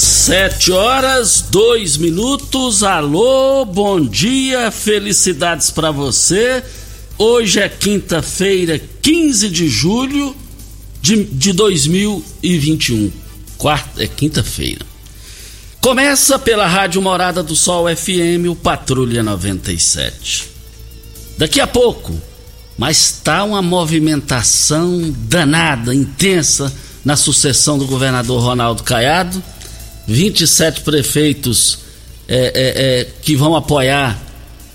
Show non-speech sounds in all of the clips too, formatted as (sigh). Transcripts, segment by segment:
Sete horas, dois minutos. Alô, bom dia, felicidades para você. Hoje é quinta-feira, 15 de julho de, de 2021. Quarta, é quinta-feira. Começa pela Rádio Morada do Sol FM, o Patrulha 97. Daqui a pouco, mas tá uma movimentação danada, intensa na sucessão do governador Ronaldo Caiado 27 prefeitos é, é, é, que vão apoiar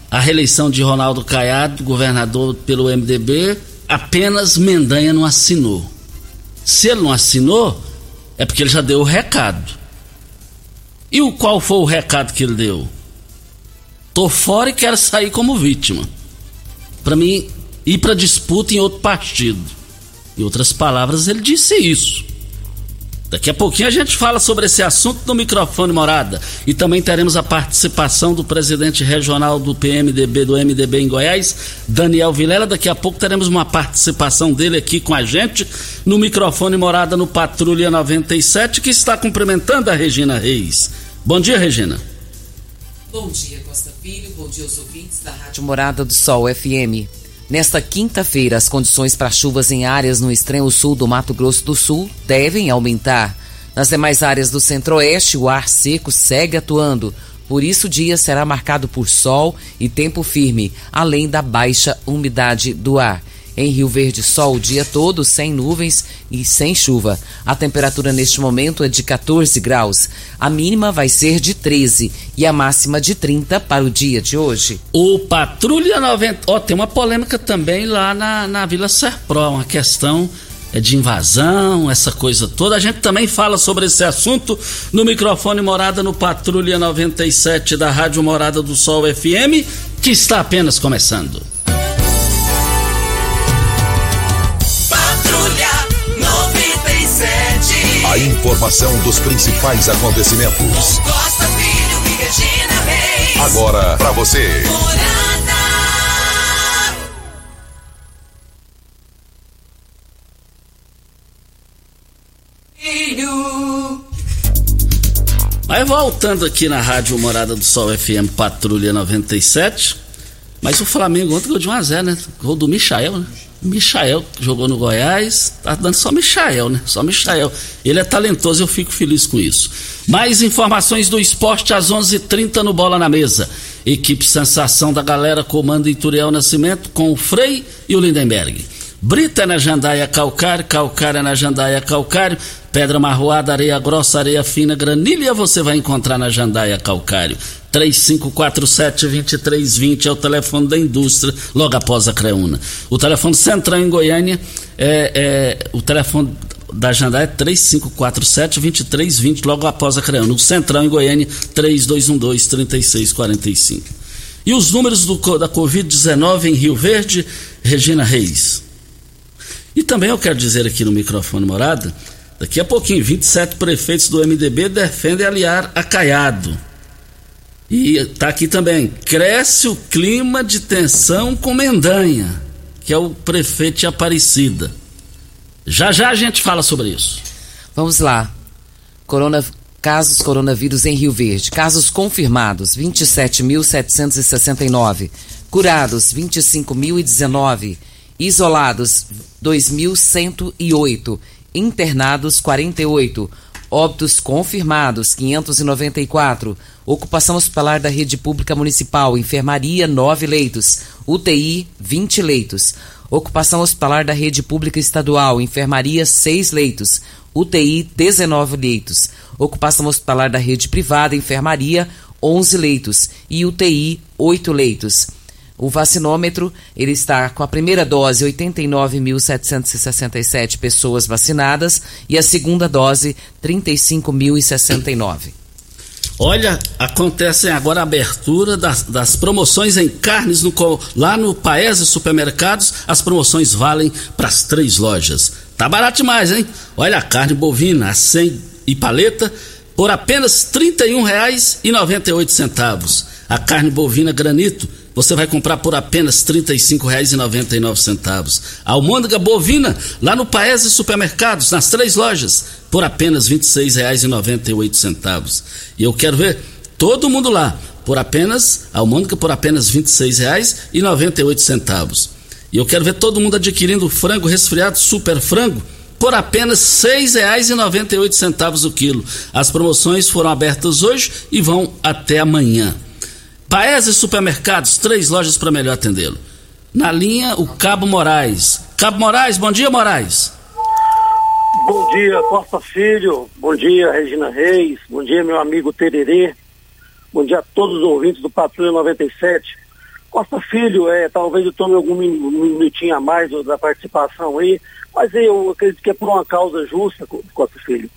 a reeleição de Ronaldo Caiado, governador pelo MDB, apenas Mendanha não assinou. Se ele não assinou, é porque ele já deu o recado. E o qual foi o recado que ele deu? Tô fora e quero sair como vítima. Para mim ir para disputa em outro partido. Em outras palavras, ele disse isso. Daqui a pouquinho a gente fala sobre esse assunto no microfone morada. E também teremos a participação do presidente regional do PMDB, do MDB em Goiás, Daniel Vilela. Daqui a pouco teremos uma participação dele aqui com a gente no microfone morada no Patrulha 97, que está cumprimentando a Regina Reis. Bom dia, Regina. Bom dia, Costa Filho. Bom dia aos ouvintes da Rádio Morada do Sol FM. Nesta quinta-feira, as condições para chuvas em áreas no extremo sul do Mato Grosso do Sul devem aumentar. Nas demais áreas do centro-oeste, o ar seco segue atuando. Por isso, o dia será marcado por sol e tempo firme, além da baixa umidade do ar. Em Rio Verde, sol o dia todo, sem nuvens e sem chuva. A temperatura neste momento é de 14 graus. A mínima vai ser de 13 e a máxima de 30 para o dia de hoje. O Patrulha 90. Ó, oh, tem uma polêmica também lá na, na Vila Serpro, uma questão é de invasão, essa coisa toda. A gente também fala sobre esse assunto no microfone Morada no Patrulha 97 da Rádio Morada do Sol FM, que está apenas começando. A informação dos principais acontecimentos. Costa Filho e Regina Reis. Agora para você. Filho. Aí voltando aqui na Rádio Morada do Sol FM Patrulha 97. Mas o Flamengo ontem ganhou de 1x0, né? Gol do Michael, né? Michael, jogou no Goiás, tá dando só Michael, né? Só Michael. Ele é talentoso, eu fico feliz com isso. Mais informações do esporte às 11:30 h 30 no Bola na Mesa. Equipe Sensação da Galera comanda Ituriel Nascimento com o Frei e o Lindenberg. Brita na Jandaia Calcário, Calcário na Jandaia Calcário, Pedra Marroada, Areia Grossa, Areia Fina, Granilha você vai encontrar na Jandaia Calcário. 3547-2320 é o telefone da indústria, logo após a Creuna. O telefone central em Goiânia é, é o telefone da Jandai é 3547-2320, logo após a CREAN. No Central, em Goiânia, 3212-3645. E os números do, da Covid-19 em Rio Verde, Regina Reis. E também eu quero dizer aqui no microfone morada, daqui a pouquinho, 27 prefeitos do MDB defendem aliar a Caiado. E está aqui também, cresce o clima de tensão com Mendanha, que é o prefeito de Aparecida. Já já a gente fala sobre isso. Vamos lá. Corona, casos coronavírus em Rio Verde. Casos confirmados: 27.769. Curados: 25.019. Isolados: 2.108. Internados: 48. Óbitos confirmados: 594. Ocupação hospitalar da rede pública municipal: enfermaria, 9 leitos. UTI, 20 leitos. Ocupação hospitalar da rede pública estadual, enfermaria 6 leitos, UTI 19 leitos. Ocupação hospitalar da rede privada, enfermaria 11 leitos e UTI 8 leitos. O vacinômetro, ele está com a primeira dose 89.767 pessoas vacinadas e a segunda dose 35.069. Olha, acontece agora a abertura das, das promoções em carnes no, lá no Paese Supermercados. As promoções valem para as três lojas. Tá barato demais, hein? Olha a carne bovina, a 100 e paleta, por apenas R$ 31,98. A carne bovina granito você vai comprar por apenas R$ 35,99. A almôndega bovina, lá no Paese Supermercados, nas três lojas, por apenas R$ 26,98. E eu quero ver todo mundo lá, por apenas, almôndega por apenas R$ 26,98. E eu quero ver todo mundo adquirindo frango resfriado super frango por apenas R$ 6,98 o quilo. As promoções foram abertas hoje e vão até amanhã. Paese Supermercados, três lojas para melhor atendê-lo. Na linha, o Cabo Moraes. Cabo Moraes, bom dia, Moraes. Bom dia, Costa Filho. Bom dia, Regina Reis. Bom dia, meu amigo Tererê. Bom dia a todos os ouvintes do Patrulha 97. Costa Filho, é, talvez eu tome algum minutinho a mais da participação aí, mas eu acredito que é por uma causa justa, Costa Filho.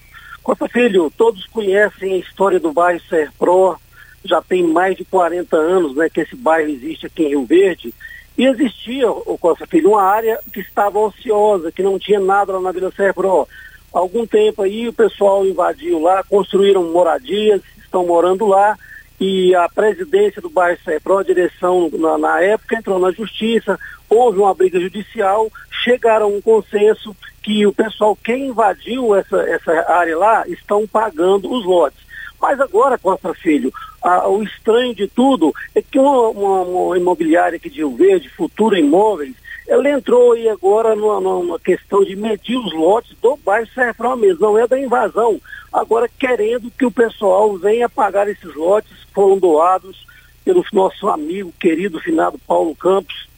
Costa Filho, todos conhecem a história do bairro Serpro, já tem mais de 40 anos né, que esse bairro existe aqui em Rio Verde, e existia, o Costa Filho, uma área que estava ociosa, que não tinha nada lá na Vila Serpro. Algum tempo aí o pessoal invadiu lá, construíram moradias, estão morando lá, e a presidência do bairro Serpro, a direção na, na época, entrou na justiça, houve uma briga judicial, chegaram a um consenso que o pessoal, quem invadiu essa, essa área lá, estão pagando os lotes. Mas agora, Costa Filho, a, o estranho de tudo é que uma, uma, uma imobiliária aqui de Rio Verde, Futura Imóveis, ela entrou aí agora numa, numa, questão de medir os lotes do bairro Serfrão mesmo, não é da invasão. Agora querendo que o pessoal venha pagar esses lotes que foram doados pelo nosso amigo querido finado Paulo Campos,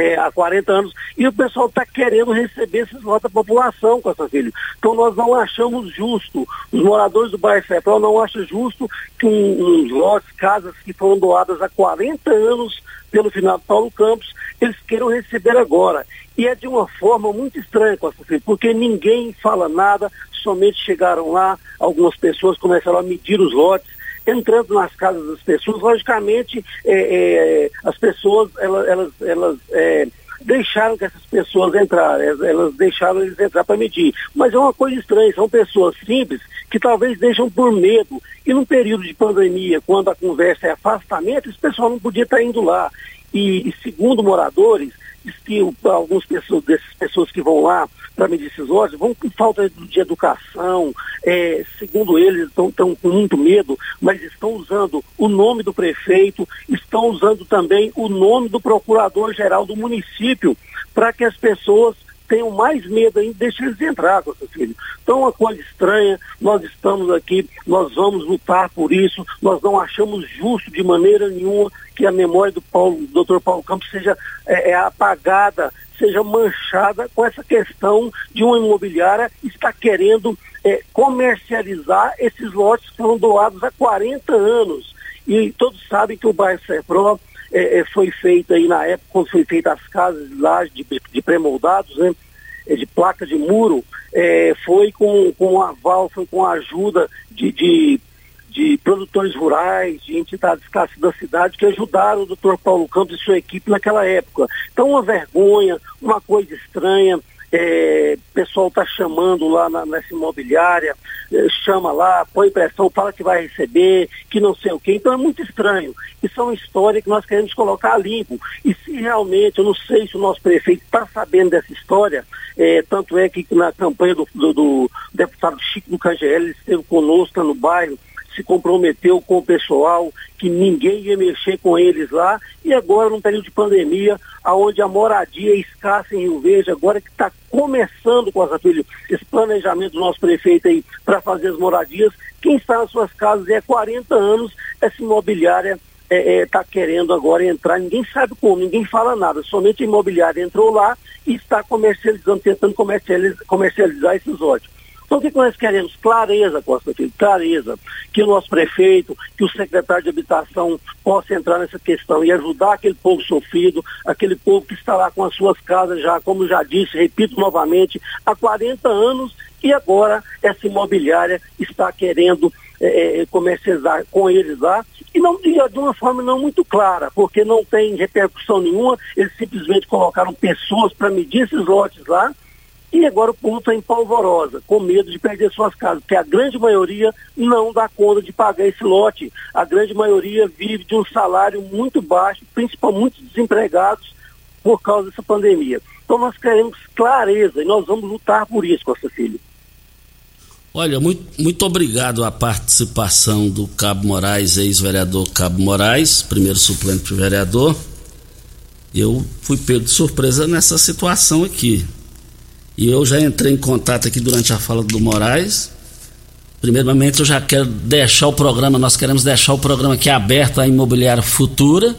é, há 40 anos, e o pessoal está querendo receber esses lotes da população, Costa Filho. Então nós não achamos justo, os moradores do bairro Central não acham justo que uns lotes, casas que foram doadas há 40 anos pelo final Paulo Campos, eles queiram receber agora. E é de uma forma muito estranha, Costa Filho, porque ninguém fala nada, somente chegaram lá, algumas pessoas começaram a medir os lotes, entrando nas casas das pessoas, logicamente é, é, as pessoas elas, elas, elas é, deixaram que essas pessoas entrarem, elas deixaram eles entrar para medir. Mas é uma coisa estranha, são pessoas simples que talvez deixam por medo. E num período de pandemia, quando a conversa é afastamento, esse pessoal não podia estar indo lá. E, e segundo moradores, que algumas pessoas, dessas pessoas que vão lá para medir esses vão com falta de educação, é, segundo eles, estão, estão com muito medo, mas estão usando o nome do prefeito, estão usando também o nome do procurador-geral do município, para que as pessoas tenham mais medo ainda, deixa eles entrar, seu filho. Então, uma coisa estranha, nós estamos aqui, nós vamos lutar por isso, nós não achamos justo de maneira nenhuma que a memória do Paulo, do Dr. Paulo Campos seja é, é, apagada, seja manchada com essa questão de uma imobiliária estar querendo é, comercializar esses lotes que foram doados há 40 anos. E todos sabem que o bairro Serpro é, é, foi feito aí na época, quando foi feita as casas lá de, de pré-moldados, né? eh, de placa de muro, é, foi com, com aval, foi com a ajuda de, de, de, produtores rurais, de entidades classe da cidade que ajudaram o doutor Paulo Campos e sua equipe naquela época. Então, uma vergonha, uma coisa estranha é, pessoal está chamando lá na, nessa imobiliária, é, chama lá, põe pressão, fala que vai receber, que não sei o quê. Então é muito estranho. Isso é uma história que nós queremos colocar a limpo. E se realmente, eu não sei se o nosso prefeito está sabendo dessa história, é, tanto é que na campanha do, do, do deputado Chico do KGL, ele esteve conosco no bairro, se comprometeu com o pessoal, que ninguém ia mexer com eles lá, e agora, num período de pandemia, aonde a moradia é escassa em Rio Verde, agora que está começando, Costa Filho, esse planejamento do nosso prefeito aí para fazer as moradias, quem está nas suas casas é 40 anos, essa imobiliária está é, é, tá querendo agora entrar, ninguém sabe como, ninguém fala nada, somente a imobiliária entrou lá e está comercializando, tentando comercializar, comercializar esses lotes. Então, o que nós queremos? Clareza, Costa Filho, clareza. Que o nosso prefeito, que o secretário de habitação possa entrar nessa questão e ajudar aquele povo sofrido, aquele povo que está lá com as suas casas já, como já disse, repito novamente, há 40 anos e agora essa imobiliária está querendo é, comercializar com eles lá e não de uma forma não muito clara, porque não tem repercussão nenhuma, eles simplesmente colocaram pessoas para medir esses lotes lá e agora o povo está em polvorosa, com medo de perder suas casas, porque a grande maioria não dá conta de pagar esse lote. A grande maioria vive de um salário muito baixo, principalmente muitos desempregados por causa dessa pandemia. Então nós queremos clareza e nós vamos lutar por isso, Costa Filho. Olha, muito, muito obrigado à participação do Cabo Moraes, ex-vereador Cabo Moraes, primeiro suplente vereador. Eu fui pego de surpresa nessa situação aqui. E eu já entrei em contato aqui durante a fala do Moraes. Primeiramente, eu já quero deixar o programa, nós queremos deixar o programa aqui aberto à imobiliária futura,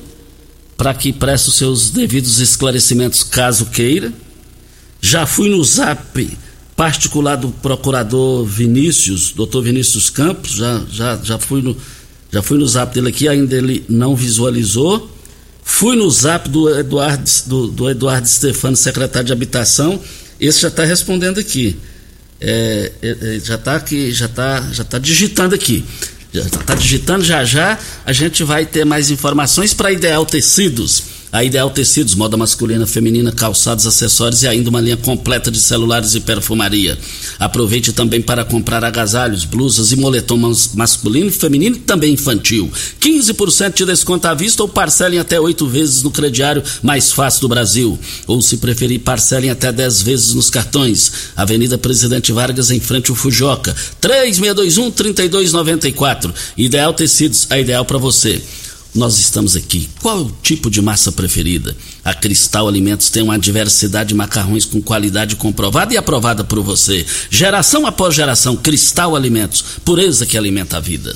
para que preste os seus devidos esclarecimentos caso queira. Já fui no zap particular do procurador Vinícius, doutor Vinícius Campos, já, já, já, fui no, já fui no zap dele aqui, ainda ele não visualizou. Fui no zap do Eduardo, do, do Eduardo Stefano, secretário de Habitação, esse já está respondendo aqui. É, é, é já está aqui, já está já tá digitando aqui. Já está digitando já já. A gente vai ter mais informações para Ideal Tecidos a Ideal Tecidos, moda masculina, feminina, calçados, acessórios e ainda uma linha completa de celulares e perfumaria. Aproveite também para comprar agasalhos, blusas e moletom masculino, feminino e também infantil. 15% de desconto à vista ou parcelem até oito vezes no crediário mais fácil do Brasil. Ou se preferir, parcelem até 10 vezes nos cartões. Avenida Presidente Vargas, em frente ao Fujoca. 3621-3294. Ideal Tecidos, a ideal para você nós estamos aqui. Qual é o tipo de massa preferida? A Cristal Alimentos tem uma diversidade de macarrões com qualidade comprovada e aprovada por você. Geração após geração, Cristal Alimentos, pureza que alimenta a vida.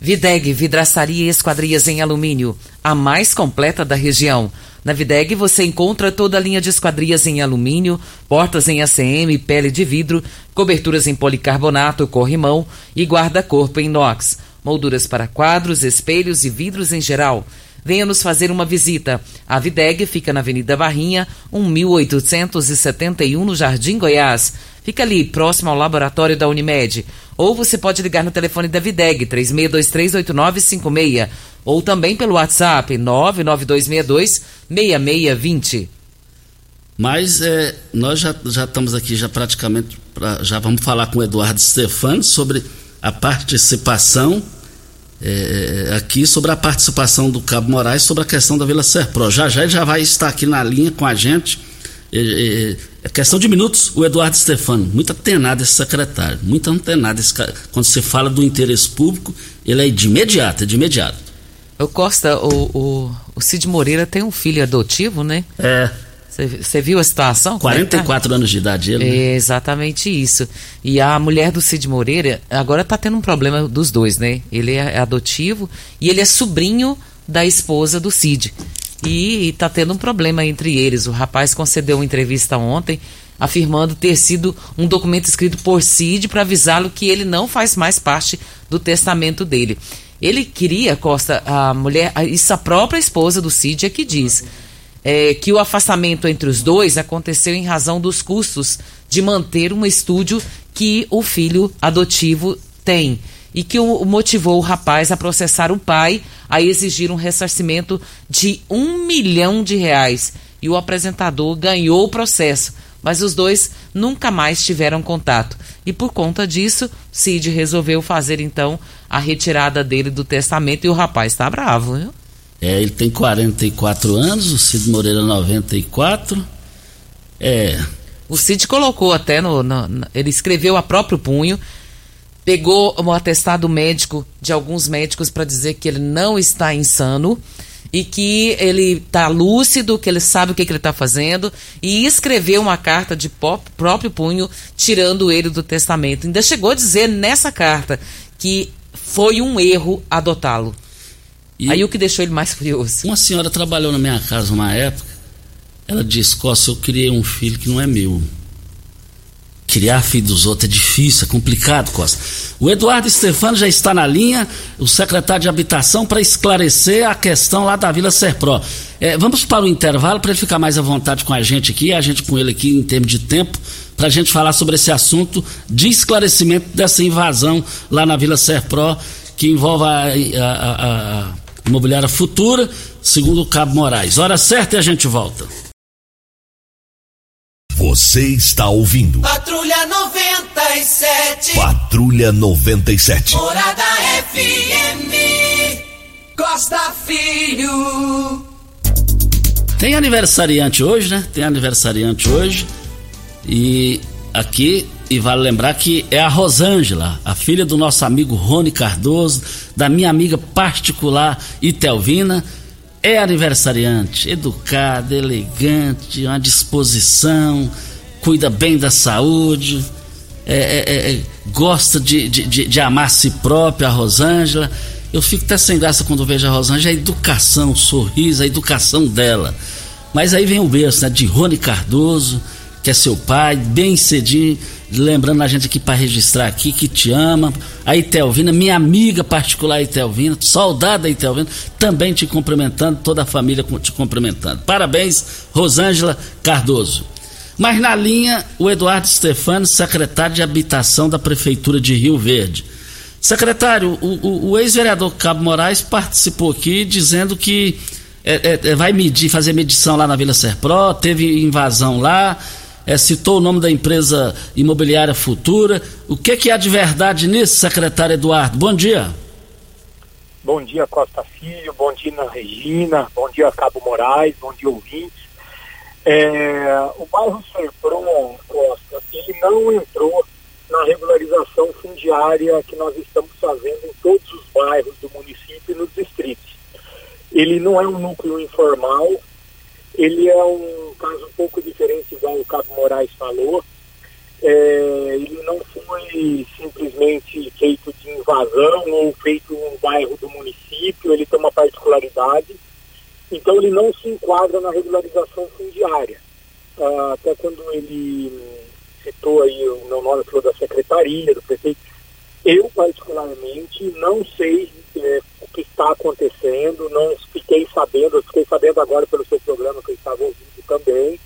Videg, vidraçaria e esquadrias em alumínio, a mais completa da região. Na Videg você encontra toda a linha de esquadrias em alumínio, portas em ACM, pele de vidro, coberturas em policarbonato, corrimão e guarda-corpo em inox molduras para quadros, espelhos e vidros em geral. Venha nos fazer uma visita. A Videg fica na Avenida Barrinha, 1871, no Jardim Goiás. Fica ali, próximo ao laboratório da Unimed. Ou você pode ligar no telefone da Videg, 36238956. Ou também pelo WhatsApp, 99262-6620. Mas é, nós já, já estamos aqui, já praticamente, pra, já vamos falar com o Eduardo Stefani sobre a participação é, aqui sobre a participação do Cabo Moraes sobre a questão da Vila Serpro. Já já ele já vai estar aqui na linha com a gente. É, é questão de minutos, o Eduardo Stefano, muito antenado esse secretário, muito antenado esse cara. Quando você fala do interesse público, ele é de imediato, é de imediato. O Costa, o, o, o Cid Moreira tem um filho adotivo, né? É. Você viu a situação? 44 é tá? anos de idade ele. Né? É exatamente isso. E a mulher do Cid Moreira agora está tendo um problema dos dois, né? Ele é adotivo e ele é sobrinho da esposa do Cid. E está tendo um problema entre eles. O rapaz concedeu uma entrevista ontem afirmando ter sido um documento escrito por Cid para avisá-lo que ele não faz mais parte do testamento dele. Ele queria, Costa, a mulher, isso a própria esposa do Cid é que diz é, que o afastamento entre os dois aconteceu em razão dos custos de manter um estúdio que o filho adotivo tem e que o motivou o rapaz a processar o pai a exigir um ressarcimento de um milhão de reais. E o apresentador ganhou o processo, mas os dois nunca mais tiveram contato. E por conta disso, Cid resolveu fazer então a retirada dele do testamento e o rapaz está bravo, viu? É, ele tem 44 anos, o Cid Moreira 94. É. O Cid colocou até no, no, no, Ele escreveu a próprio punho, pegou um atestado médico de alguns médicos para dizer que ele não está insano e que ele está lúcido, que ele sabe o que, que ele está fazendo, e escreveu uma carta de próprio punho, tirando ele do testamento. Ainda chegou a dizer nessa carta que foi um erro adotá-lo. E Aí o que deixou ele mais (laughs) furioso? Uma senhora trabalhou na minha casa uma época. Ela disse: Costa, eu criei um filho que não é meu. Criar filho dos outros é difícil, é complicado, Costa. O Eduardo Stefano já está na linha, o secretário de Habitação, para esclarecer a questão lá da Vila Serpro. É, vamos para o intervalo para ele ficar mais à vontade com a gente aqui, a gente com ele aqui em termos de tempo, para a gente falar sobre esse assunto de esclarecimento dessa invasão lá na Vila Serpro, que envolve a, a, a Imobiliária Futura, segundo o Cabo Moraes. Hora certa e a gente volta. Você está ouvindo. Patrulha 97. Patrulha 97. Morada FM. Costa Filho. Tem aniversariante hoje, né? Tem aniversariante hoje. E aqui e vale lembrar que é a Rosângela, a filha do nosso amigo Rony Cardoso, da minha amiga particular Itelvina, é aniversariante, educada, elegante, uma disposição, cuida bem da saúde, é, é, é, gosta de, de, de, amar a si própria, a Rosângela. Eu fico até sem graça quando vejo a Rosângela, a educação, o sorriso, a educação dela. Mas aí vem o berço, né, de Rony Cardoso, que é seu pai, bem cedinho lembrando a gente aqui para registrar aqui que te ama. A Itelvina, minha amiga particular Itelvina, soldada Itelvina, também te cumprimentando, toda a família te cumprimentando. Parabéns, Rosângela Cardoso. Mas na linha, o Eduardo Stefano, secretário de Habitação da Prefeitura de Rio Verde. Secretário, o, o, o ex-vereador Cabo Moraes participou aqui dizendo que é, é, é vai medir, fazer medição lá na Vila Serpro, teve invasão lá, é, citou o nome da empresa imobiliária Futura. O que, que há de verdade nisso, secretário Eduardo? Bom dia. Bom dia, Costa Filho, bom dia, Regina, bom dia, Cabo Moraes, bom dia, ouvintes. É, o bairro Serpron, Costa, ele não entrou na regularização fundiária que nós estamos fazendo em todos os bairros do município e nos distritos. Ele não é um núcleo informal, ele é um caso um pouco diferente, igual o Cabo Moraes falou. É, ele não foi simplesmente feito de invasão ou feito um bairro do município, ele tem uma particularidade. Então ele não se enquadra na regularização fundiária. Ah, até quando ele citou aí o meu nome falou da secretaria, do prefeito, eu particularmente não sei é, o que está acontecendo, não fiquei sabendo, fiquei sabendo agora pelo seu programa que eu estava ouvindo também.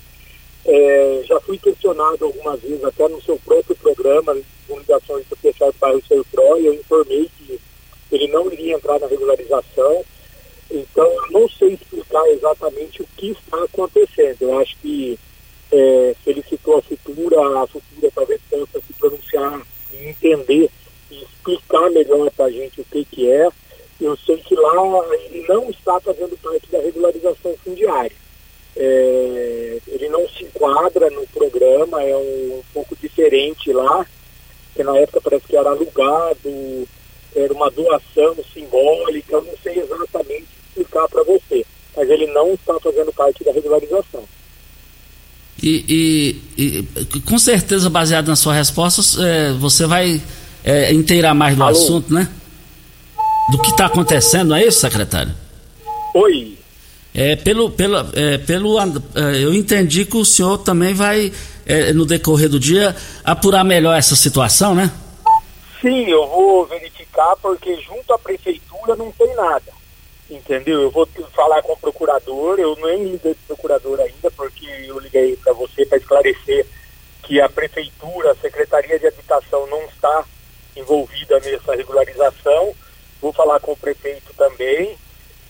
É, já fui questionado algumas vezes, até no seu próprio programa, com ligações do pessoal do bairro Seu Pro, eu informei que ele não iria entrar na regularização. Então, eu não sei explicar exatamente o que está acontecendo. Eu acho que é, ele citou a futura, a futura talvez possa se pronunciar e entender e explicar melhor para a gente o que, que é. Eu sei que lá ele não está fazendo parte da regularização fundiária. É, ele não se enquadra no programa, é um, um, pouco diferente lá, que na época parece que era alugado, era uma doação simbólica, eu não sei exatamente explicar para você, mas ele não está fazendo parte da regularização. E, e, e com certeza, baseado na sua resposta, é, você vai é, inteirar mais do Alô? assunto, né? do que está acontecendo, não é isso, secretário? Oi. É, pelo, pelo, é, pelo, é, eu entendi que o senhor também vai, é, no decorrer do dia, apurar melhor essa situação, né? Sim, eu vou verificar, porque junto à prefeitura não tem nada. entendeu? Eu vou falar com o procurador, eu nem liguei para procurador ainda, porque eu liguei para você para esclarecer que a prefeitura, a Secretaria de Habitação não está envolvida nessa regularização. Vou falar com o prefeito também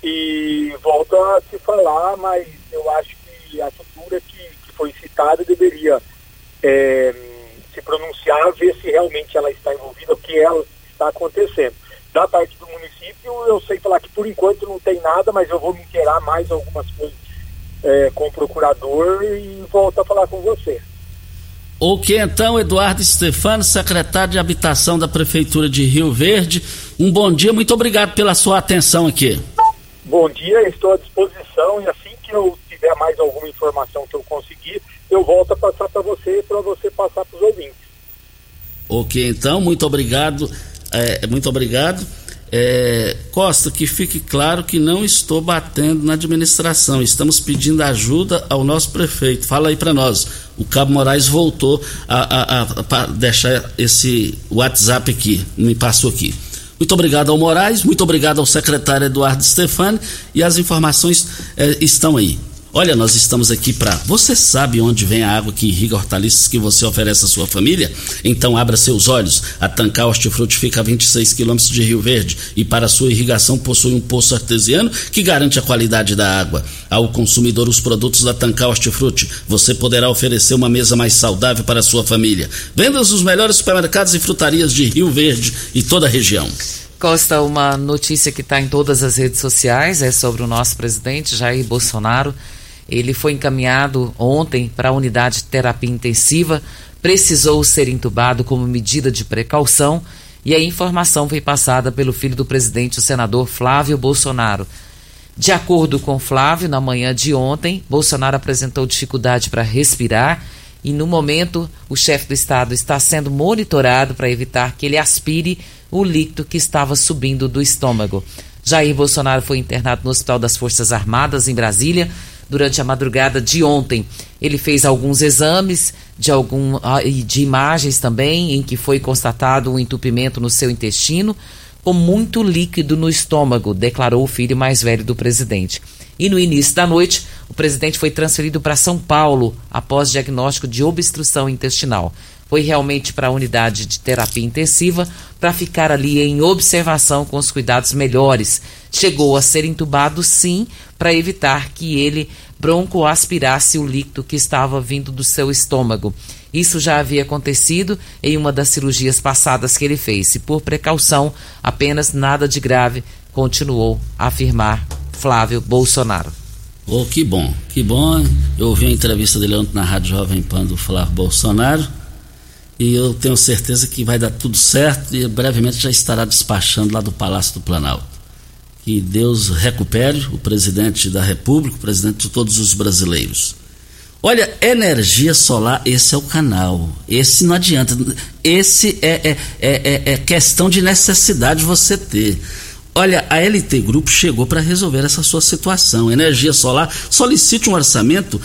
e volto a se falar, mas eu acho que a futura que, que foi citada deveria é, se pronunciar, ver se realmente ela está envolvida, o que ela está acontecendo. Da parte do município, eu sei falar que por enquanto não tem nada, mas eu vou me inteirar mais algumas coisas é, com o procurador e volto a falar com você. Ok, então, Eduardo Stefano, secretário de Habitação da Prefeitura de Rio Verde. Um bom dia, muito obrigado pela sua atenção aqui. Bom dia, estou à disposição e assim que eu tiver mais alguma informação que eu conseguir, eu volto a passar para você para você passar para os ouvintes. Ok, então, muito obrigado. É, muito obrigado. É, Costa, que fique claro que não estou batendo na administração. Estamos pedindo ajuda ao nosso prefeito. Fala aí para nós. O Cabo Moraes voltou a, a, a, a, deixar esse WhatsApp aqui, me passou aqui. Muito obrigado ao Moraes, muito obrigado ao secretário Eduardo Stefani e as informações é, estão aí. Olha, nós estamos aqui para. Você sabe onde vem a água que irriga hortaliças que você oferece à sua família? Então abra seus olhos. A Tancar Hortifruti fica a 26 quilômetros de Rio Verde e para sua irrigação possui um poço artesiano que garante a qualidade da água. Ao consumidor os produtos da Tancar Hortifruti, você poderá oferecer uma mesa mais saudável para a sua família. Vendas nos melhores supermercados e frutarias de Rio Verde e toda a região. Costa, uma notícia que está em todas as redes sociais é sobre o nosso presidente Jair Bolsonaro ele foi encaminhado ontem para a unidade de terapia intensiva, precisou ser entubado como medida de precaução e a informação foi passada pelo filho do presidente, o senador Flávio Bolsonaro. De acordo com Flávio, na manhã de ontem, Bolsonaro apresentou dificuldade para respirar e, no momento, o chefe do Estado está sendo monitorado para evitar que ele aspire o líquido que estava subindo do estômago. Jair Bolsonaro foi internado no Hospital das Forças Armadas, em Brasília, durante a madrugada de ontem. Ele fez alguns exames de, algum, ah, de imagens também, em que foi constatado um entupimento no seu intestino, com muito líquido no estômago, declarou o filho mais velho do presidente. E no início da noite, o presidente foi transferido para São Paulo após diagnóstico de obstrução intestinal foi realmente para a unidade de terapia intensiva para ficar ali em observação com os cuidados melhores. Chegou a ser entubado, sim, para evitar que ele broncoaspirasse o líquido que estava vindo do seu estômago. Isso já havia acontecido em uma das cirurgias passadas que ele fez. E por precaução, apenas nada de grave, continuou a afirmar Flávio Bolsonaro. Oh, que bom, que bom. Eu ouvi a entrevista dele ontem na Rádio Jovem Pan do Flávio Bolsonaro e eu tenho certeza que vai dar tudo certo e brevemente já estará despachando lá do Palácio do Planalto. Que Deus recupere o presidente da República, o presidente de todos os brasileiros. Olha, energia solar, esse é o canal. Esse não adianta. Esse é, é, é, é questão de necessidade você ter. Olha, a LT Grupo chegou para resolver essa sua situação. Energia solar, solicite um orçamento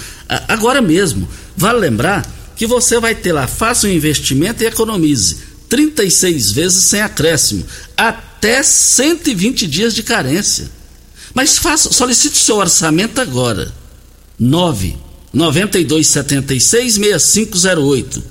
agora mesmo. Vale lembrar que você vai ter lá, faça um investimento e economize 36 vezes sem acréscimo, até 120 dias de carência. Mas faça, solicite o seu orçamento agora. 9 9276 6508.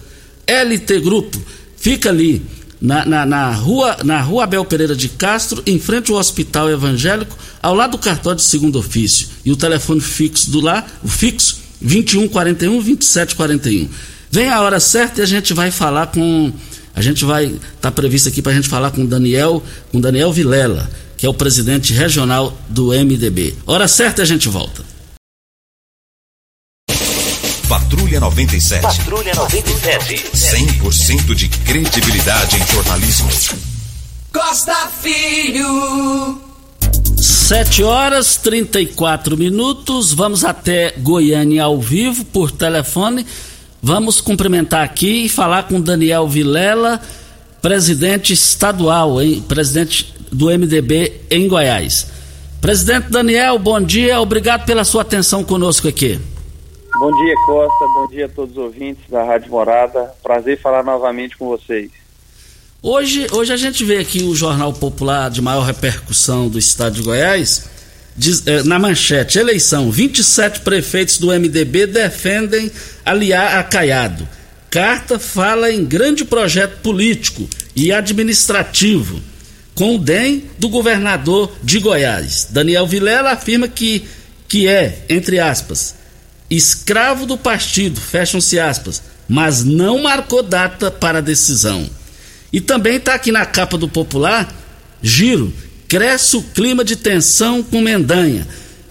LT Grupo fica ali na, na, na, rua, na rua Abel Pereira de Castro, em frente ao Hospital Evangélico, ao lado do cartório de segundo ofício. E o telefone fixo do lá, o fixo, 2141 2741. Vem a hora certa e a gente vai falar com. A gente vai. Está previsto aqui para a gente falar com Daniel, com Daniel Vilela, que é o presidente regional do MDB. Hora certa a gente volta. Patrulha 97. Patrulha 97. 100% de credibilidade em jornalismo. Costa Filho. 7 horas 34 minutos. Vamos até Goiânia ao vivo por telefone. Vamos cumprimentar aqui e falar com Daniel Vilela, presidente estadual, hein? presidente do MDB em Goiás. Presidente Daniel, bom dia, obrigado pela sua atenção conosco aqui. Bom dia, Costa, bom dia a todos os ouvintes da Rádio Morada. Prazer falar novamente com vocês. Hoje, hoje a gente vê aqui o Jornal Popular de maior repercussão do estado de Goiás Diz, eh, na manchete, eleição, 27 prefeitos do MDB defendem aliar a Caiado. Carta fala em grande projeto político e administrativo com o DEM do governador de Goiás. Daniel Vilela afirma que, que é, entre aspas, escravo do partido, fecham-se aspas, mas não marcou data para decisão. E também está aqui na capa do Popular, Giro, cresce o clima de tensão com Mendanha.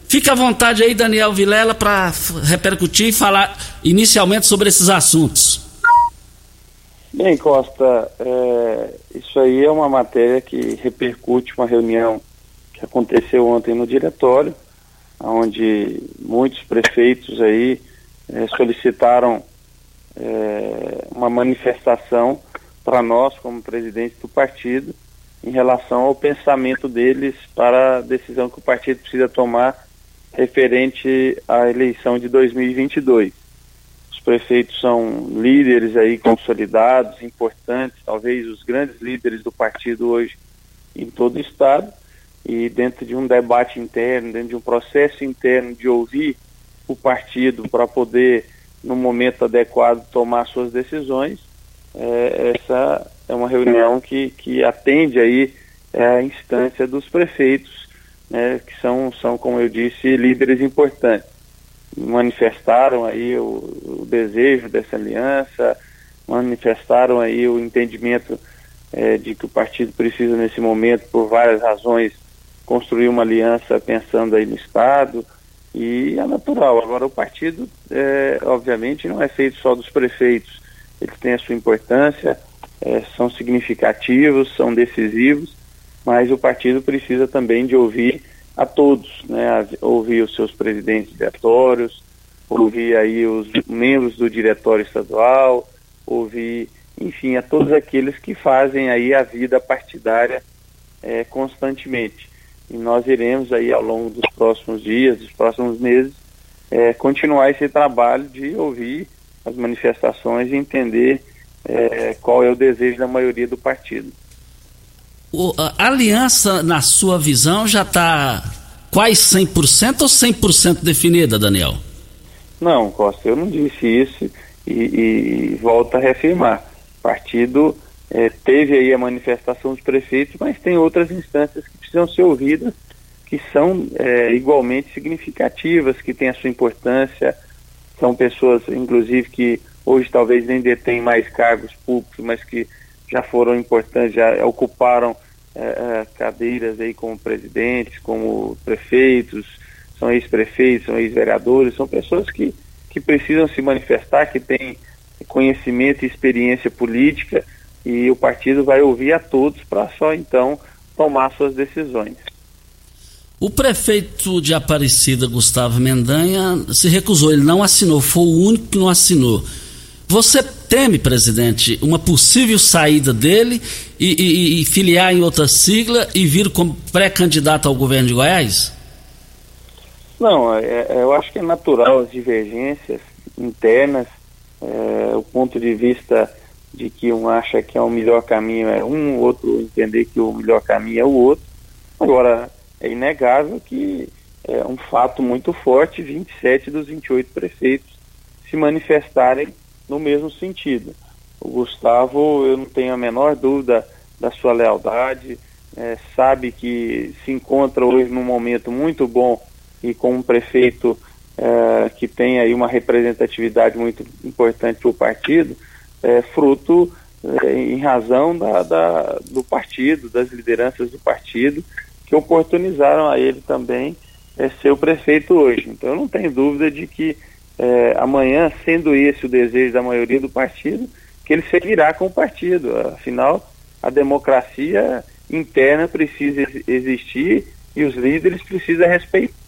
Fique à vontade aí, Daniel Vilela, para repercutir e falar inicialmente sobre esses assuntos. Bem, Costa, é, isso aí é uma matéria que repercute uma reunião que aconteceu ontem no diretório, onde muitos prefeitos aí é, solicitaram é, uma manifestação para nós, como presidente do partido, em relação ao pensamento deles para a decisão que o partido precisa tomar referente à eleição de 2022. Os prefeitos são líderes aí consolidados, importantes, talvez os grandes líderes do partido hoje em todo o estado, e dentro de um debate interno, dentro de um processo interno de ouvir o partido para poder, no momento adequado, tomar suas decisões, é, essa é uma reunião que, que atende aí é, a instância dos prefeitos, né, que são, são, como eu disse, líderes importantes. Manifestaram aí o, o desejo dessa aliança, manifestaram aí o entendimento é, de que o partido precisa nesse momento, por várias razões, construir uma aliança pensando aí no Estado, e é natural. Agora, o partido, é, obviamente, não é feito só dos prefeitos, ele tem a sua importância, é, são significativos, são decisivos, mas o partido precisa também de ouvir a todos, né, ouvir os seus presidentes diretórios, ouvir aí os membros do diretório estadual, ouvir, enfim, a todos aqueles que fazem aí a vida partidária é, constantemente. E nós iremos aí ao longo dos próximos dias, dos próximos meses, é, continuar esse trabalho de ouvir as manifestações e entender é, qual é o desejo da maioria do partido. O, a aliança, na sua visão, já está quase 100% ou 100% definida, Daniel? Não, Costa, eu não disse isso e, e volto a reafirmar. O partido é, teve aí a manifestação dos prefeitos, mas tem outras instâncias que precisam ser ouvidas, que são é, igualmente significativas, que têm a sua importância, são pessoas, inclusive, que hoje talvez nem detêm mais cargos públicos, mas que já foram importantes, já ocuparam é, cadeiras aí como presidentes, como prefeitos, são ex-prefeitos, são ex-vereadores, são pessoas que, que precisam se manifestar, que têm conhecimento e experiência política e o partido vai ouvir a todos para só então tomar suas decisões. O prefeito de Aparecida, Gustavo Mendanha, se recusou, ele não assinou, foi o único que não assinou. Você teme, presidente, uma possível saída dele e, e, e filiar em outra sigla e vir como pré-candidato ao governo de Goiás? Não, é, é, eu acho que é natural as divergências internas, é, o ponto de vista de que um acha que é o melhor caminho é um, o outro entender que o melhor caminho é o outro. Agora, é inegável que é um fato muito forte 27 dos 28 prefeitos se manifestarem no mesmo sentido. O Gustavo, eu não tenho a menor dúvida da sua lealdade, é, sabe que se encontra hoje num momento muito bom e com um prefeito é, que tem aí uma representatividade muito importante para o partido, é, fruto é, em razão da, da, do partido, das lideranças do partido, que oportunizaram a ele também é, ser o prefeito hoje. Então eu não tenho dúvida de que é, amanhã, sendo esse o desejo da maioria do partido, que ele seguirá com o partido. Afinal, a democracia interna precisa existir e os líderes precisam,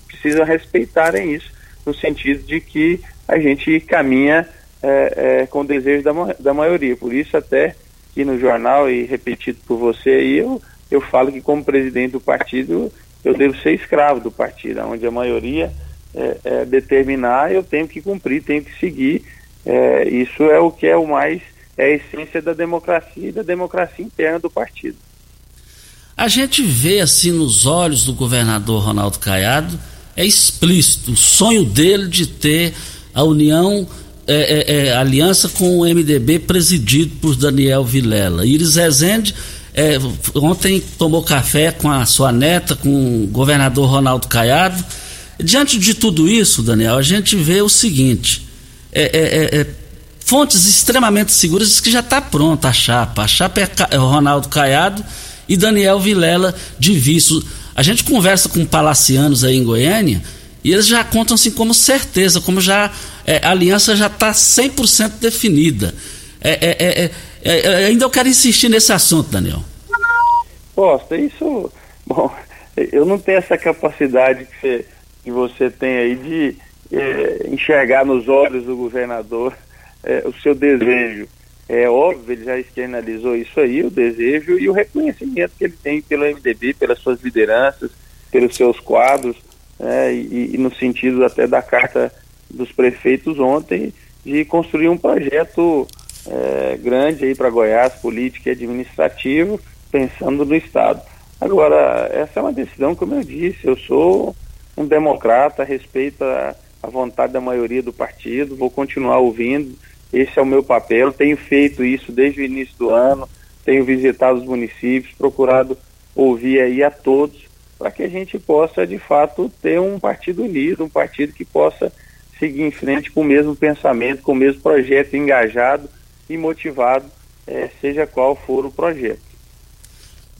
precisam respeitarem isso, no sentido de que a gente caminha é, é, com o desejo da, da maioria. Por isso, até que no jornal e repetido por você aí, eu, eu falo que como presidente do partido, eu devo ser escravo do partido, onde a maioria é, é, determinar, eu tenho que cumprir, tenho que seguir. É, isso é o que é o mais, é a essência da democracia e da democracia interna do partido. A gente vê assim nos olhos do governador Ronaldo Caiado, é explícito o sonho dele de ter a união, é, é, é, aliança com o MDB presidido por Daniel Vilela. Iris Rezende é, ontem tomou café com a sua neta, com o governador Ronaldo Caiado. Diante de tudo isso, Daniel, a gente vê o seguinte: é, é, é fontes extremamente seguras diz que já está pronta a chapa. A chapa é Ronaldo Caiado e Daniel Vilela de Viço. A gente conversa com palacianos aí em Goiânia e eles já contam assim como certeza, como já é, a aliança já está 100% definida. É é, é, é, é, ainda eu quero insistir nesse assunto, Daniel. Costa, isso. Bom, eu não tenho essa capacidade que você, que você tem aí de enxergar nos olhos do governador o seu desejo. É óbvio, ele já externalizou isso aí, o desejo e o reconhecimento que ele tem pelo MDB, pelas suas lideranças, pelos seus quadros, né, e, e, no sentido até da carta dos prefeitos ontem, de construir um projeto é, grande aí para Goiás, político e administrativo, pensando no Estado. Agora, essa é uma decisão, como eu disse, eu sou um democrata, respeito a, vontade da maioria do partido, vou continuar ouvindo, esse é o meu papel, tenho feito isso desde o início do ano, tenho visitado os municípios, procurado ouvir aí a todos, para que a gente possa, de fato, ter um partido unido, um partido que possa seguir em frente com o mesmo pensamento, com o mesmo projeto engajado e motivado, é, seja qual for o projeto.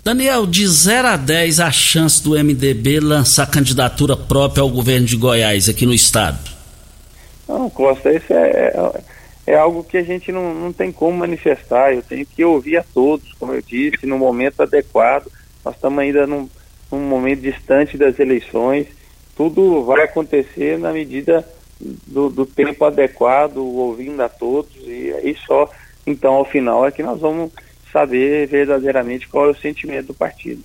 Daniel, de 0 a 10 a chance do MDB lançar candidatura própria ao governo de Goiás aqui no estado? Não, Costa, isso é, é algo que a gente não, não tem como manifestar. Eu tenho que ouvir a todos, como eu disse, no momento adequado. Nós estamos ainda num, num momento distante das eleições. Tudo vai acontecer na medida do, do, tempo adequado, ouvindo a todos, e aí só, então, ao final, é que nós vamos saber verdadeiramente qual é o sentimento do partido.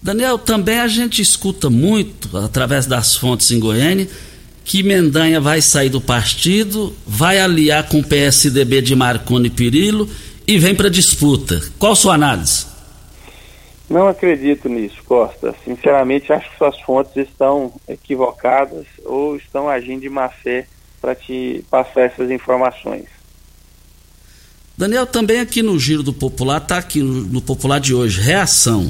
Daniel, também a gente escuta muito, através das fontes em Goiânia, que Mendanha vai sair do partido, vai aliar com o PSDB de Marconi Perillo e vem para disputa. Qual sua análise? Não acredito nisso, Costa. Sinceramente, acho que suas fontes estão equivocadas ou estão agindo de má fé para te passar essas informações. Daniel, também aqui no Giro do Popular, está aqui no, Popular de hoje, reação.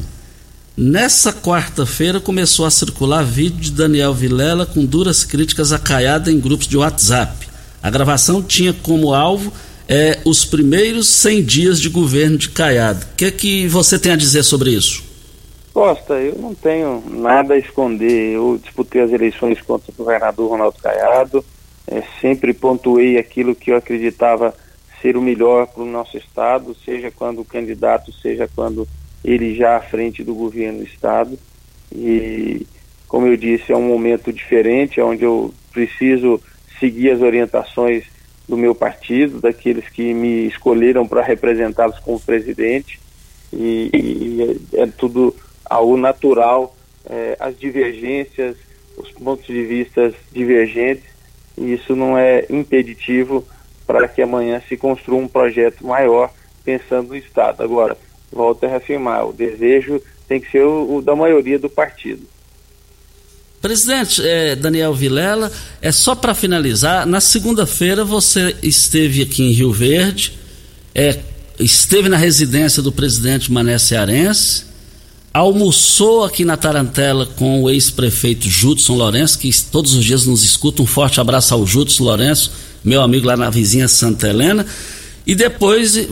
Nessa quarta-feira começou a circular vídeo de Daniel Vilela com duras críticas a Caiada em grupos de WhatsApp. A gravação tinha como alvo é, os primeiros 100 dias de governo de Caiado. O que, é que você tem a dizer sobre isso? Costa, eu não tenho nada a esconder. Eu disputei as eleições contra o governador Ronaldo Caiado, é, sempre pontuei aquilo que eu acreditava ser o melhor para o nosso Estado, seja quando candidato, seja quando ele já à frente do governo do Estado. E, como eu disse, é um momento diferente, onde eu preciso seguir as orientações do meu partido, daqueles que me escolheram para representá-los como presidente, e, e é, é, tudo algo natural, é, as divergências, os pontos de vista divergentes, e isso não é impeditivo para que amanhã se construa um projeto maior pensando no Estado. Agora, volto a reafirmar, o desejo tem que ser o, o da maioria do partido. Presidente é, Daniel Vilela, é só para finalizar, na segunda-feira você esteve aqui em Rio Verde, é, esteve na residência do presidente Mané Cearense, almoçou aqui na Tarantela com o ex-prefeito Judson Lourenço, que todos os dias nos escuta. Um forte abraço ao Judson Lourenço, meu amigo lá na vizinha Santa Helena. E depois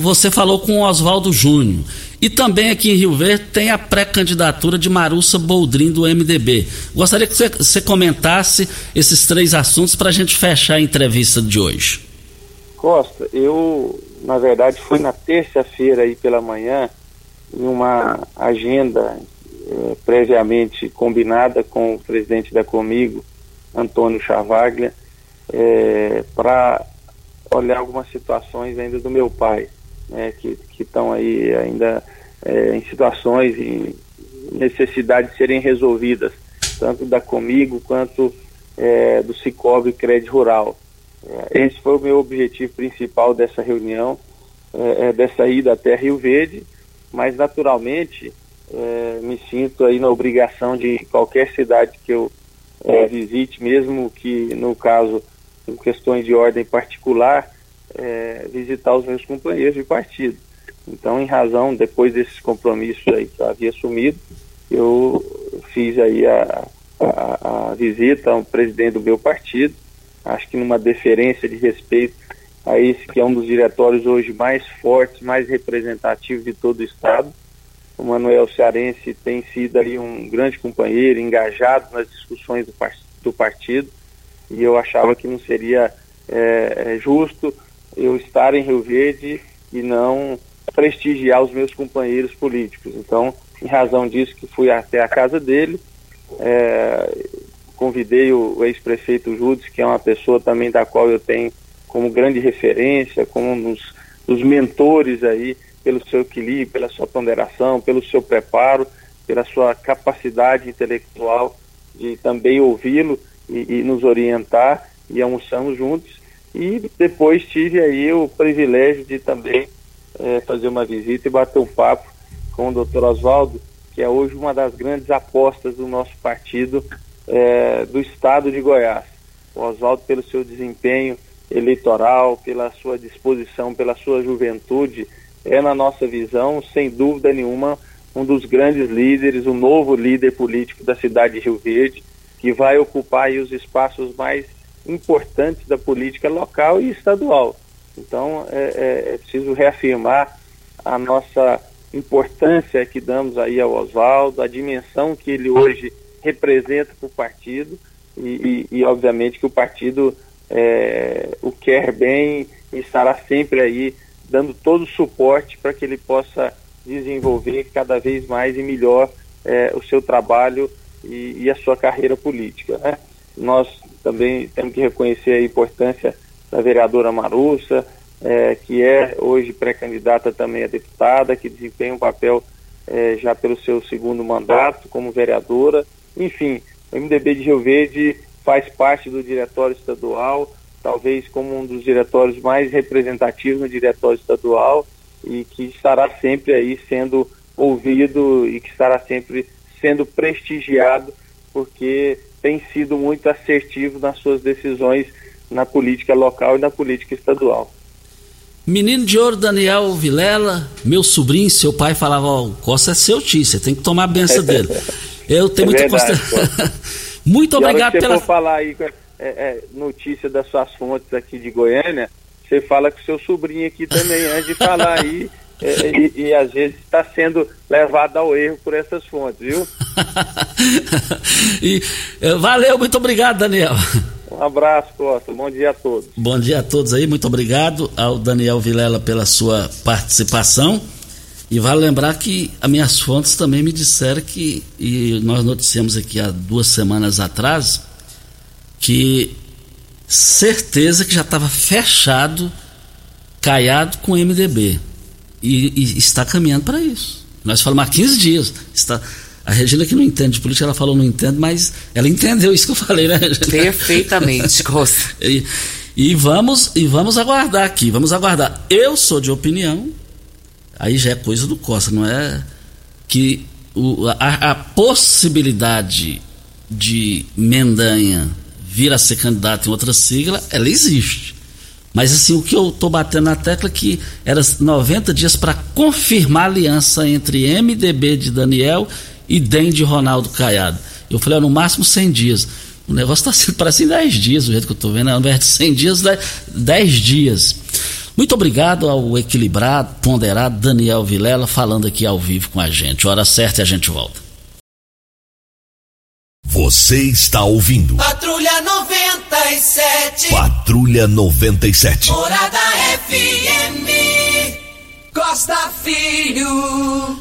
você falou com o Oswaldo Júnior. E também aqui em Rio Verde tem a pré-candidatura de Marussa Boldrin do MDB. Gostaria que você, comentasse esses três assuntos para a gente fechar a entrevista de hoje. Costa, eu, na verdade, fui na terça-feira aí pela manhã em uma agenda eh, previamente combinada com o presidente da Comigo, Antônio Chavaglia, eh, para olhar algumas situações ainda do meu pai, né, que estão aí ainda é, em situações e necessidade de serem resolvidas, tanto da Comigo quanto é, do Cicobi Crédito Rural. É, esse foi o meu objetivo principal dessa reunião, é, é, dessa ida até Rio Verde, mas naturalmente é, me sinto aí na obrigação de qualquer cidade que eu é, visite, mesmo que no caso em questões de ordem particular, é, visitar os meus companheiros de partido. Então, em razão, depois desses compromissos aí que eu havia assumido, eu fiz aí a, a, a visita ao presidente do meu partido, acho que numa deferência de respeito a esse que é um dos diretórios hoje mais fortes, mais representativos de todo o Estado. O Manuel Cearense tem sido aí um grande companheiro, engajado nas discussões do, do partido, e eu achava que não seria é, justo eu estar em Rio Verde e não prestigiar os meus companheiros políticos. Então, em razão disso, que fui até a casa dele, é, convidei o, o ex-prefeito Judes, que é uma pessoa também da qual eu tenho como grande referência, como um dos, dos mentores aí, pelo seu equilíbrio, pela sua ponderação, pelo seu preparo, pela sua capacidade intelectual de também ouvi-lo e, e, nos orientar e almoçamos juntos. E depois tive aí o privilégio de também é, fazer uma visita e bater um papo com o doutor Oswaldo, que é hoje uma das grandes apostas do nosso partido é, do estado de Goiás. O Oswaldo, pelo seu desempenho eleitoral, pela sua disposição, pela sua juventude, é, na nossa visão, sem dúvida nenhuma, um dos grandes líderes, o um novo líder político da cidade de Rio Verde, que vai ocupar os espaços mais importantes da política local e estadual. Então, é, é, é preciso reafirmar a nossa importância que damos aí ao Oswaldo, a dimensão que ele hoje representa para o partido e, e, e, obviamente, que o partido é, o quer bem e estará sempre aí dando todo o suporte para que ele possa desenvolver cada vez mais e melhor é, o seu trabalho e, e, a sua carreira política. Né? Nós também temos que reconhecer a importância da vereadora Marussa, é, que é hoje pré-candidata também a deputada, que desempenha um papel é, já pelo seu segundo mandato como vereadora. Enfim, o MDB de Rio Verde faz parte do diretório estadual, talvez como um dos diretórios mais representativos no diretório estadual e que estará sempre aí sendo ouvido e que estará sempre sendo prestigiado porque tem sido muito assertivo nas suas decisões na política local e na política estadual. Menino de ouro Daniel Vilela, meu sobrinho, seu pai falava, ó, oh, Costa é seu tio, você tem que tomar a benção dele. (laughs) Eu tenho é muita consideração. (laughs) Muito obrigado pela. Se for falar aí é, é, notícia das suas fontes aqui de Goiânia, você fala com seu sobrinho aqui também, antes de falar aí. É, e, e, às vezes está sendo levado ao erro por essas fontes, viu? (laughs) e, é, valeu, muito obrigado, Daniel. Um abraço, Costa. Bom dia a todos. Bom dia a todos aí, muito obrigado ao Daniel Vilela pela sua participação. E vale lembrar que as minhas fontes também me disseram que, e nós noticiamos aqui há duas semanas atrás, que certeza que já estava fechado, caiado com o MDB. E, e está caminhando para isso. Nós falamos há 15 dias. Está, a Regina que não entende de política, ela falou não entende, mas ela entendeu isso que eu falei, né, Regina? Perfeitamente, Costa. (laughs) e, e, vamos, e vamos aguardar aqui, vamos aguardar. Eu sou de opinião aí já é coisa do Costa, não é que o, a, a, possibilidade de Mendanha vir a ser candidato em outra sigla, ela existe. Mas assim, o que eu estou batendo na tecla é que era 90 dias para confirmar a aliança entre MDB de Daniel e DEM de Ronaldo Caiado. Eu falei, ó, no máximo 100 dias. O negócio está sendo (laughs) parece 10 dias, do jeito que eu estou vendo, ao invés de 100 dias, 10 dias. Muito obrigado ao equilibrado, ponderado Daniel Vilela falando aqui ao vivo com a gente. Hora certa e a gente volta. Você está ouvindo. Patrulha 97. Patrulha 97. Morada FM. Costa Filho.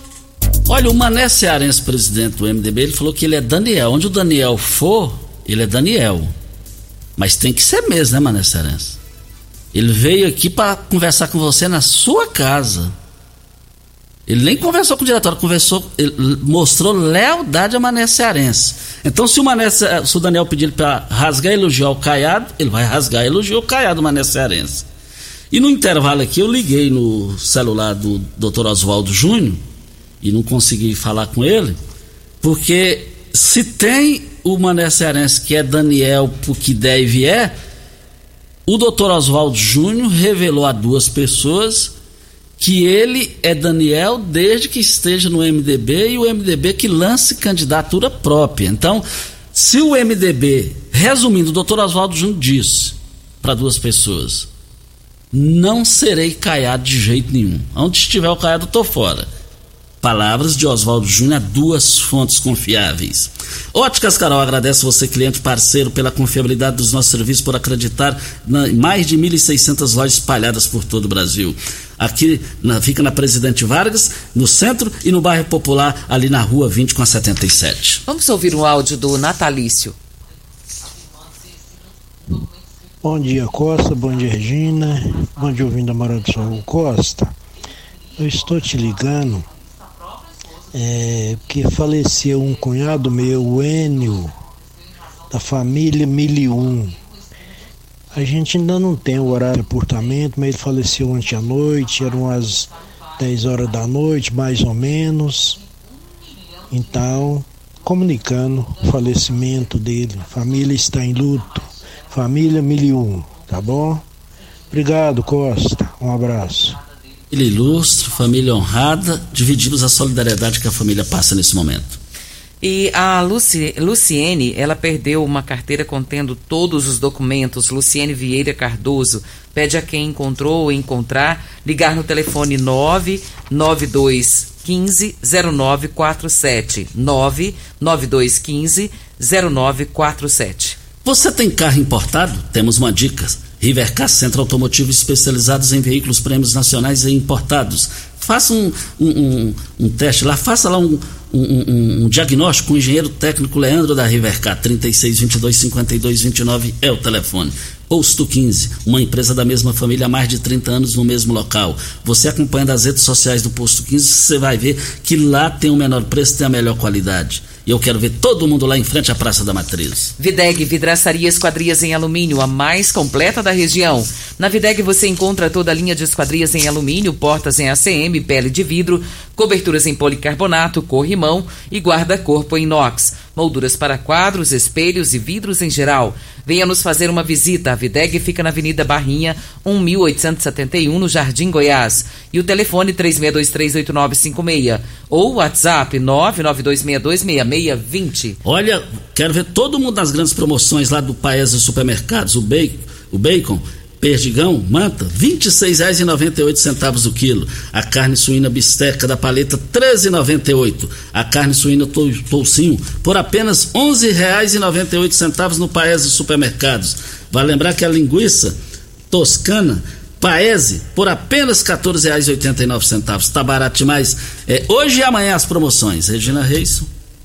Olha, o Mané Cearense, presidente do MDB, ele falou que ele é Daniel. Onde o Daniel for, ele é Daniel. Mas tem que ser mesmo, né, Mané Cearense? Ele veio aqui para conversar com você na sua casa. Ele nem conversou com o diretório, conversou, mostrou lealdade a Mané Cearense. Então, se o, Mané, se o Daniel pedir para rasgar e elogiar o Caiado, ele vai rasgar e elogiar o Caiado Mané Cearense. E no intervalo aqui, eu liguei no celular do Dr. Oswaldo Júnior e não consegui falar com ele, porque se tem o Mané Cearense que é Daniel porque deve é, o doutor Oswaldo Júnior revelou a duas pessoas que ele é Daniel desde que esteja no MDB e o MDB que lance candidatura própria. Então, se o MDB, resumindo, o doutor Oswaldo Júnior disse para duas pessoas: não serei caiado de jeito nenhum. Onde estiver o caiado, estou fora. Palavras de Oswaldo Júnior, duas fontes confiáveis. Óticas Carol agradece você, cliente parceiro, pela confiabilidade dos nossos serviços, por acreditar em mais de 1.600 lojas espalhadas por todo o Brasil. Aqui na, fica na Presidente Vargas, no centro e no bairro Popular, ali na rua 20 com a 77. Vamos ouvir um áudio do Natalício. Bom dia, Costa. Bom dia, Regina. Bom dia, ouvindo a Mara do Sol Costa. Eu estou te ligando é, porque faleceu um cunhado meu, o Enio, da família Milium. A gente ainda não tem o horário de aportamento, mas ele faleceu ontem à noite, eram umas 10 horas da noite, mais ou menos. Então, comunicando o falecimento dele. Família está em luto. Família Milium, tá bom? Obrigado, Costa. Um abraço. Família ilustre, família honrada, dividimos a solidariedade que a família passa nesse momento. E a Luci, Luciene, ela perdeu uma carteira contendo todos os documentos. Luciene Vieira Cardoso pede a quem encontrou ou encontrar ligar no telefone 99215 0947. 99215 0947. Você tem carro importado? Temos uma dica. Rivercar Centro Automotivo especializados em veículos prêmios nacionais e importados. Faça um, um, um, um teste lá, faça lá um, um, diagnóstico com o engenheiro técnico Leandro da Rivercar, 3622-5229 é o telefone. Posto 15, uma empresa da mesma família há mais de 30 anos no mesmo local. Você acompanhando as redes sociais do Posto 15, você vai ver que lá tem o menor preço e tem a melhor qualidade. E eu quero ver todo mundo lá em frente à Praça da Matriz. Videg Vidraçaria Esquadrias em Alumínio, a mais completa da região. Na Videg você encontra toda a linha de esquadrias em alumínio, portas em ACM, pele de vidro, coberturas em policarbonato, corrimão e guarda-corpo em inox, molduras para quadros, espelhos e vidros em geral. Venha nos fazer uma visita. A Videg fica na Avenida Barrinha, 1871, no Jardim Goiás. E o telefone 36238956 ou WhatsApp 992626620. Olha, quero ver todo mundo nas grandes promoções lá do Paese Supermercados, o bacon, o bacon Perdigão, manta, R$ 26,98 o quilo. A carne suína bisteca da paleta, R$ 13,98. A carne suína toucinho, por apenas R$ 11,98 no Paese Supermercados. Vale lembrar que a linguiça toscana Paese por apenas R$ 14,89. Está barato demais. É, hoje e amanhã as promoções. Regina Reis.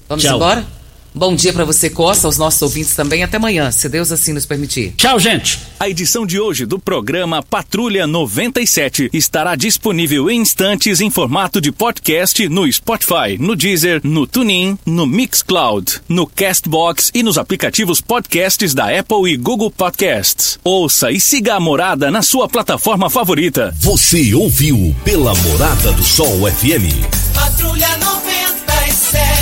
Vamos Tchau. embora? Bom dia para você, Costa, aos nossos ouvintes também. Até amanhã, se Deus assim nos permitir. Tchau, gente. A edição de hoje do programa Patrulha 97 estará disponível em instantes em formato de podcast no Spotify, no Deezer, no TuneIn, no Mixcloud, no Castbox e nos aplicativos podcasts da Apple e Google Podcasts. Ouça e siga a Morada na sua plataforma favorita. Você ouviu pela Morada do Sol FM. Patrulha 97.